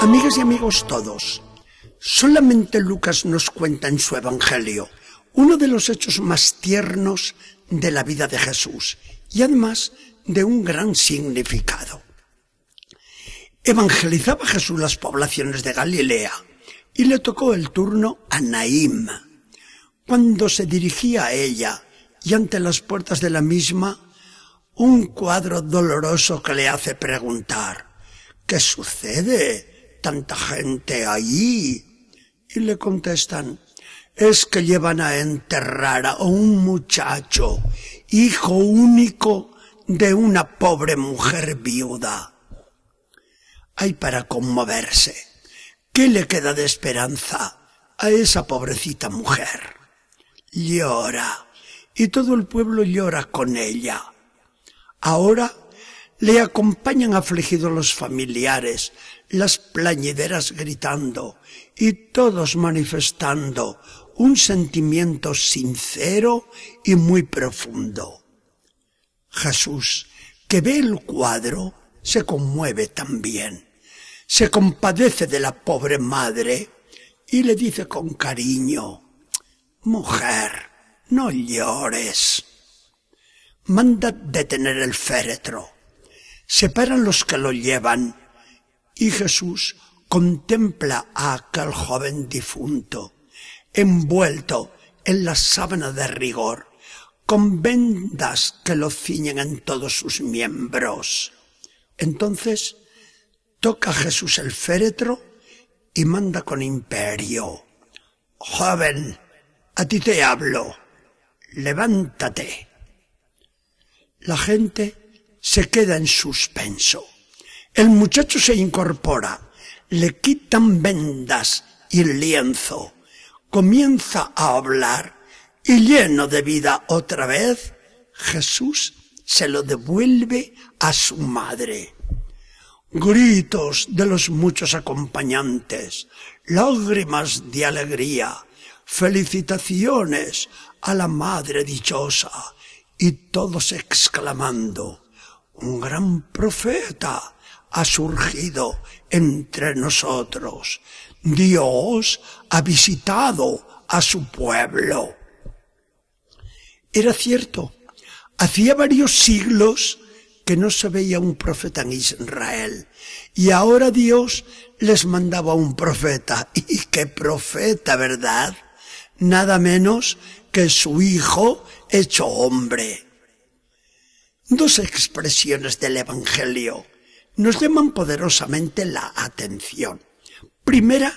Amigas y amigos todos, solamente Lucas nos cuenta en su Evangelio uno de los hechos más tiernos de la vida de Jesús y además de un gran significado. Evangelizaba Jesús las poblaciones de Galilea y le tocó el turno a Naim. Cuando se dirigía a ella y ante las puertas de la misma, un cuadro doloroso que le hace preguntar, ¿qué sucede? Tanta gente allí. Y le contestan, es que llevan a enterrar a un muchacho, hijo único de una pobre mujer viuda. Hay para conmoverse. ¿Qué le queda de esperanza a esa pobrecita mujer? Llora, y todo el pueblo llora con ella. Ahora le acompañan afligidos los familiares, las plañideras gritando y todos manifestando un sentimiento sincero y muy profundo. Jesús, que ve el cuadro, se conmueve también. Se compadece de la pobre madre y le dice con cariño, Mujer, no llores. Manda detener el féretro. Separan los que lo llevan y Jesús contempla a aquel joven difunto envuelto en la sábana de rigor, con vendas que lo ciñen en todos sus miembros. Entonces toca Jesús el féretro y manda con imperio. Joven, a ti te hablo, levántate. La gente se queda en suspenso. El muchacho se incorpora, le quitan vendas y lienzo comienza a hablar y lleno de vida otra vez, Jesús se lo devuelve a su madre. Gritos de los muchos acompañantes, lágrimas de alegría, felicitaciones a la madre dichosa y todos exclamando, un gran profeta ha surgido entre nosotros. Dios ha visitado a su pueblo. Era cierto, hacía varios siglos que no se veía un profeta en Israel. Y ahora Dios les mandaba un profeta. ¿Y qué profeta, verdad? Nada menos que su Hijo hecho hombre. Dos expresiones del Evangelio nos llaman poderosamente la atención. Primera,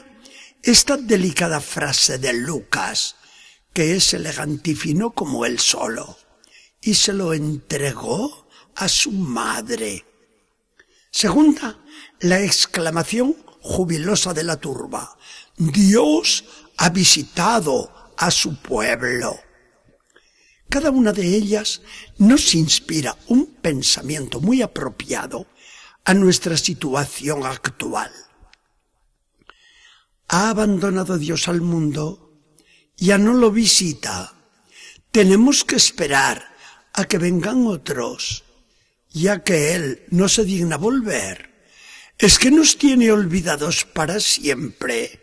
esta delicada frase de Lucas, que es elegantífino como él solo, y se lo entregó a su madre. Segunda, la exclamación jubilosa de la turba, Dios ha visitado a su pueblo. Cada una de ellas nos inspira un pensamiento muy apropiado a nuestra situación actual. Ha abandonado Dios al mundo, ya no lo visita. Tenemos que esperar a que vengan otros, ya que Él no se digna volver. Es que nos tiene olvidados para siempre.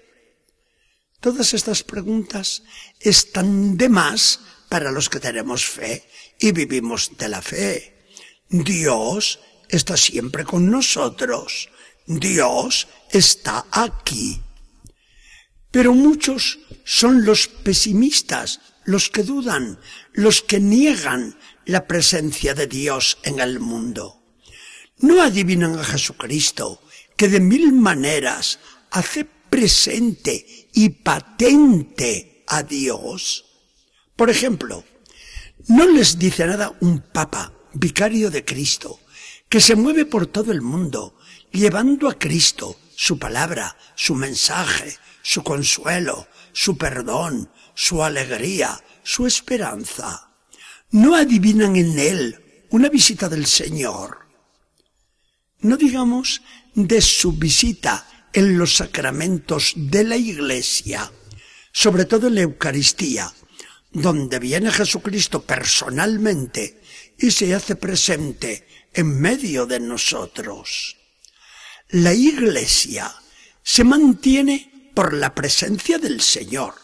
Todas estas preguntas están de más para los que tenemos fe y vivimos de la fe. Dios está siempre con nosotros. Dios está aquí. Pero muchos son los pesimistas, los que dudan, los que niegan la presencia de Dios en el mundo. No adivinan a Jesucristo, que de mil maneras hace presente y patente a Dios. Por ejemplo, no les dice nada un papa, vicario de Cristo, que se mueve por todo el mundo, llevando a Cristo su palabra, su mensaje, su consuelo, su perdón, su alegría, su esperanza. No adivinan en él una visita del Señor. No digamos de su visita en los sacramentos de la Iglesia, sobre todo en la Eucaristía, donde viene Jesucristo personalmente y se hace presente en medio de nosotros. La Iglesia se mantiene por la presencia del Señor.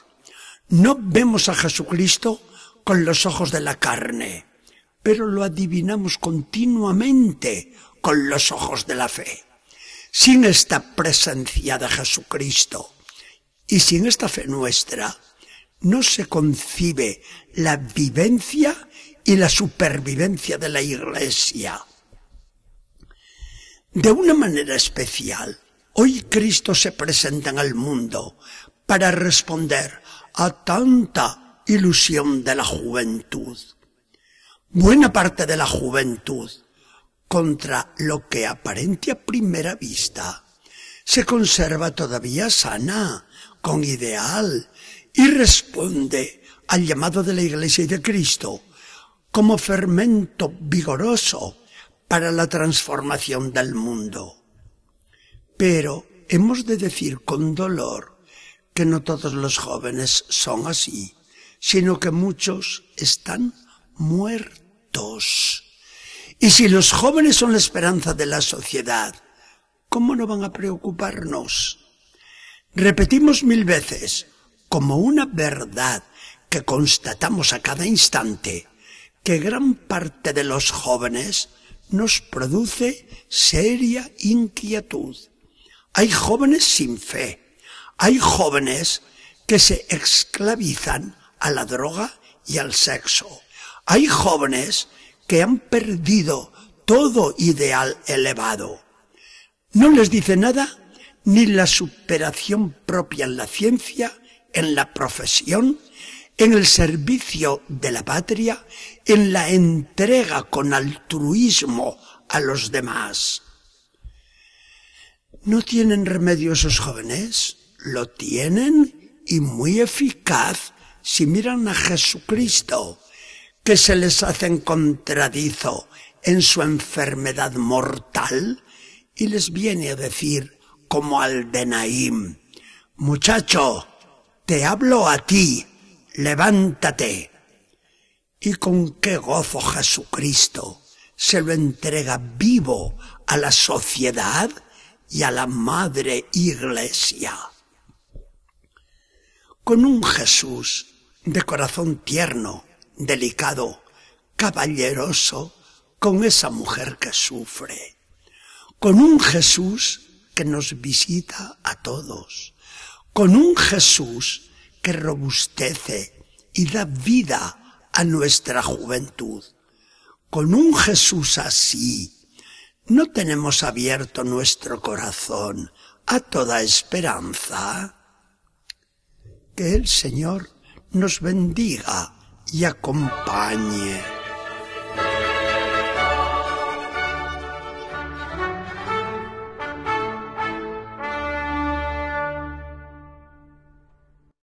No vemos a Jesucristo con los ojos de la carne, pero lo adivinamos continuamente con los ojos de la fe. Sin esta presencia de Jesucristo y sin esta fe nuestra, no se concibe la vivencia y la supervivencia de la Iglesia. De una manera especial, hoy Cristo se presenta en el mundo para responder a tanta ilusión de la juventud. Buena parte de la juventud, contra lo que aparente a primera vista, se conserva todavía sana, con ideal, y responde al llamado de la Iglesia y de Cristo como fermento vigoroso para la transformación del mundo. Pero hemos de decir con dolor que no todos los jóvenes son así, sino que muchos están muertos. Y si los jóvenes son la esperanza de la sociedad, ¿cómo no van a preocuparnos? Repetimos mil veces, como una verdad que constatamos a cada instante que gran parte de los jóvenes nos produce seria inquietud. Hay jóvenes sin fe, hay jóvenes que se esclavizan a la droga y al sexo. Hay jóvenes que han perdido todo ideal elevado. No les dice nada ni la superación propia en la ciencia en la profesión, en el servicio de la patria, en la entrega con altruismo a los demás. ¿No tienen remedio esos jóvenes? Lo tienen y muy eficaz si miran a Jesucristo, que se les hace encontradizo en su enfermedad mortal y les viene a decir como al de Naim, muchacho, te hablo a ti, levántate. Y con qué gozo Jesucristo se lo entrega vivo a la sociedad y a la madre iglesia. Con un Jesús de corazón tierno, delicado, caballeroso, con esa mujer que sufre. Con un Jesús que nos visita a todos con un Jesús que robustece y da vida a nuestra juventud. Con un Jesús así, no tenemos abierto nuestro corazón a toda esperanza. Que el Señor nos bendiga y acompañe.